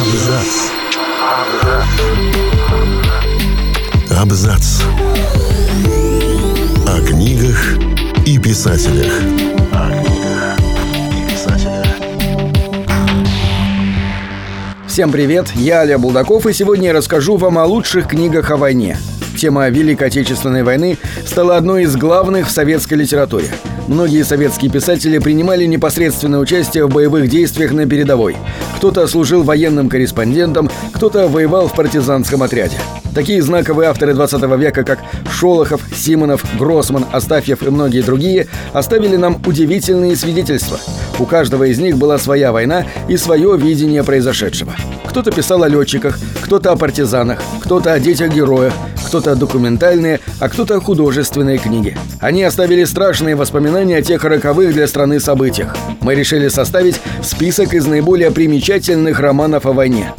Абзац. Абзац. О книгах и писателях. Всем привет, я Аля Булдаков, и сегодня я расскажу вам о лучших книгах о войне. Тема Великой Отечественной войны стала одной из главных в советской литературе. Многие советские писатели принимали непосредственное участие в боевых действиях на передовой. Кто-то служил военным корреспондентом, кто-то воевал в партизанском отряде. Такие знаковые авторы 20 века, как Шолохов, Симонов, Гроссман, Астафьев и многие другие, оставили нам удивительные свидетельства. У каждого из них была своя война и свое видение произошедшего. Кто-то писал о летчиках, кто-то о партизанах, кто-то о детях-героях, кто-то документальные, а кто-то художественные книги. Они оставили страшные воспоминания о тех роковых для страны событиях. Мы решили составить список из наиболее примечательных романов о войне.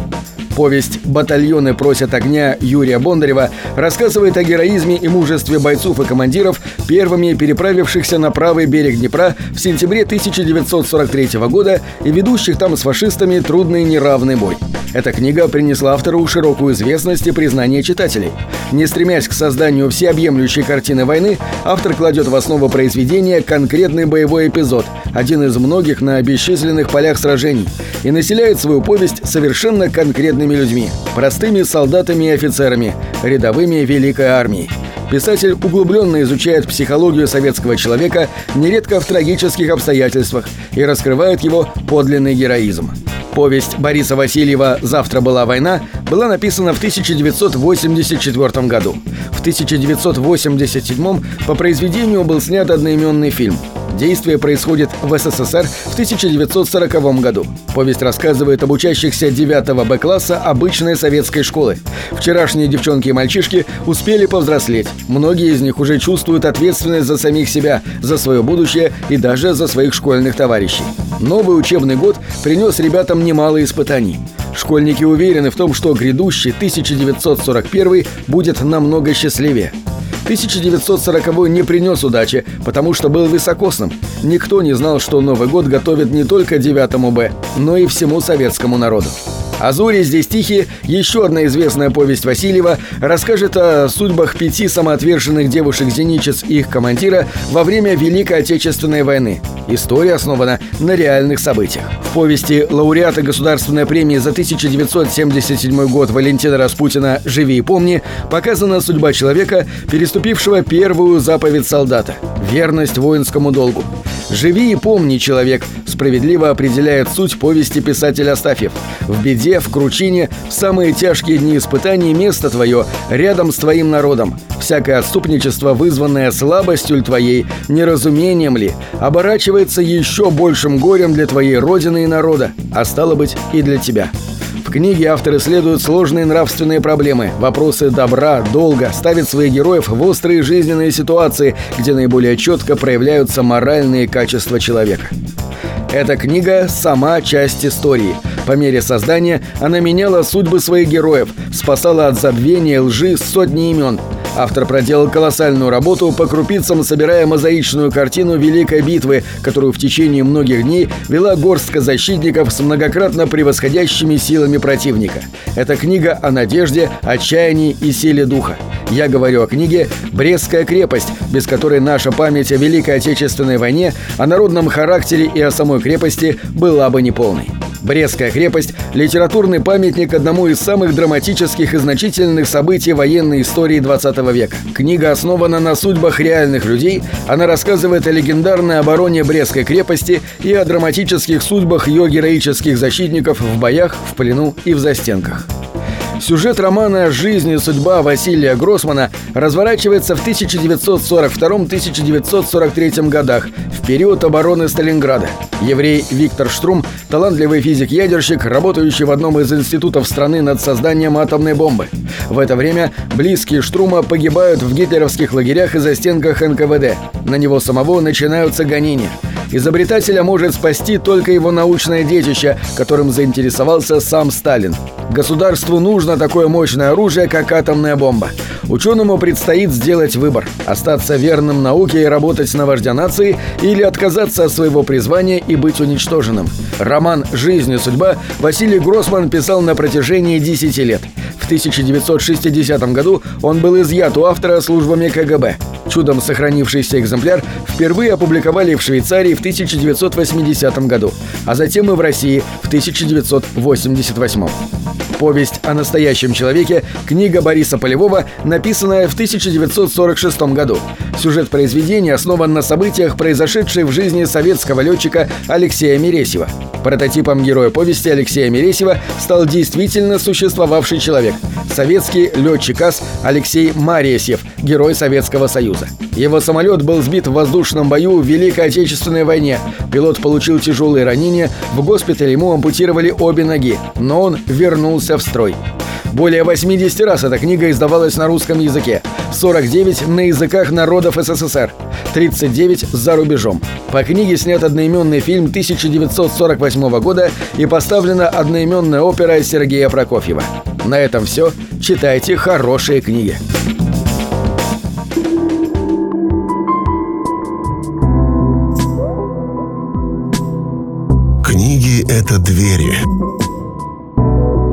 Повесть «Батальоны просят огня» Юрия Бондарева рассказывает о героизме и мужестве бойцов и командиров, первыми переправившихся на правый берег Днепра в сентябре 1943 года и ведущих там с фашистами трудный неравный бой. Эта книга принесла автору широкую известность и признание читателей. Не стремясь к созданию всеобъемлющей картины войны, автор кладет в основу произведения конкретный боевой эпизод, один из многих на бесчисленных полях сражений, и населяет свою повесть совершенно конкретными людьми, простыми солдатами и офицерами, рядовыми Великой Армии. Писатель углубленно изучает психологию советского человека, нередко в трагических обстоятельствах, и раскрывает его подлинный героизм. Повесть Бориса Васильева «Завтра была война» была написана в 1984 году. В 1987 по произведению был снят одноименный фильм – Действие происходит в СССР в 1940 году. Повесть рассказывает об учащихся 9 Б-класса обычной советской школы. Вчерашние девчонки и мальчишки успели повзрослеть. Многие из них уже чувствуют ответственность за самих себя, за свое будущее и даже за своих школьных товарищей. Новый учебный год принес ребятам немало испытаний. Школьники уверены в том, что грядущий 1941 будет намного счастливее. 1940 не принес удачи, потому что был высокосным. Никто не знал, что Новый год готовит не только 9 Б, но и всему советскому народу. «Азури здесь тихие» – еще одна известная повесть Васильева, расскажет о судьбах пяти самоотверженных девушек-зеничец и их командира во время Великой Отечественной войны. История основана на реальных событиях. В повести лауреата Государственной премии за 1977 год Валентина Распутина «Живи и помни» показана судьба человека, переступившего первую заповедь солдата – верность воинскому долгу. «Живи и помни, человек», справедливо определяет суть повести писателя Астафьев. В беде, в кручине, в самые тяжкие дни испытаний место твое рядом с твоим народом. Всякое отступничество, вызванное слабостью твоей, неразумением ли, оборачивается еще большим горем для твоей родины и народа, а стало быть и для тебя. В книге автор исследует сложные нравственные проблемы, вопросы добра, долга, ставит своих героев в острые жизненные ситуации, где наиболее четко проявляются моральные качества человека. Эта книга – сама часть истории. По мере создания она меняла судьбы своих героев, спасала от забвения лжи сотни имен – Автор проделал колоссальную работу, по крупицам собирая мозаичную картину Великой битвы, которую в течение многих дней вела горстка защитников с многократно превосходящими силами противника. Это книга о надежде, отчаянии и силе духа. Я говорю о книге «Брестская крепость», без которой наша память о Великой Отечественной войне, о народном характере и о самой крепости была бы неполной. Брестская крепость – литературный памятник одному из самых драматических и значительных событий военной истории 20 века. Книга основана на судьбах реальных людей, она рассказывает о легендарной обороне Брестской крепости и о драматических судьбах ее героических защитников в боях, в плену и в застенках. Сюжет романа «Жизнь и судьба» Василия Гроссмана разворачивается в 1942-1943 годах, в период обороны Сталинграда. Еврей Виктор Штрум – талантливый физик-ядерщик, работающий в одном из институтов страны над созданием атомной бомбы. В это время близкие Штрума погибают в гитлеровских лагерях и застенках НКВД. На него самого начинаются гонения – Изобретателя может спасти только его научное детище, которым заинтересовался сам Сталин. Государству нужно такое мощное оружие, как атомная бомба. Ученому предстоит сделать выбор – остаться верным науке и работать на вождя нации или отказаться от своего призвания и быть уничтоженным. Роман «Жизнь и судьба» Василий Гроссман писал на протяжении 10 лет. В 1960 году он был изъят у автора службами КГБ. Чудом сохранившийся экземпляр впервые опубликовали в Швейцарии в 1980 году, а затем и в России в 1988. Повесть о настоящем человеке, книга Бориса Полевого, написанная в 1946 году. Сюжет произведения основан на событиях, произошедших в жизни советского летчика Алексея Мересева. Прототипом героя повести Алексея Мересева стал действительно существовавший человек – советский летчик АС Алексей Маресьев, герой Советского Союза. Его самолет был сбит в воздушном бою в Великой Отечественной войне. Пилот получил тяжелые ранения, в госпитале ему ампутировали обе ноги, но он вернулся в строй. Более 80 раз эта книга издавалась на русском языке, 49 на языках народов СССР, 39 за рубежом. По книге снят одноименный фильм 1948 года и поставлена одноименная опера Сергея Прокофьева. На этом все. Читайте хорошие книги. Книги — это двери,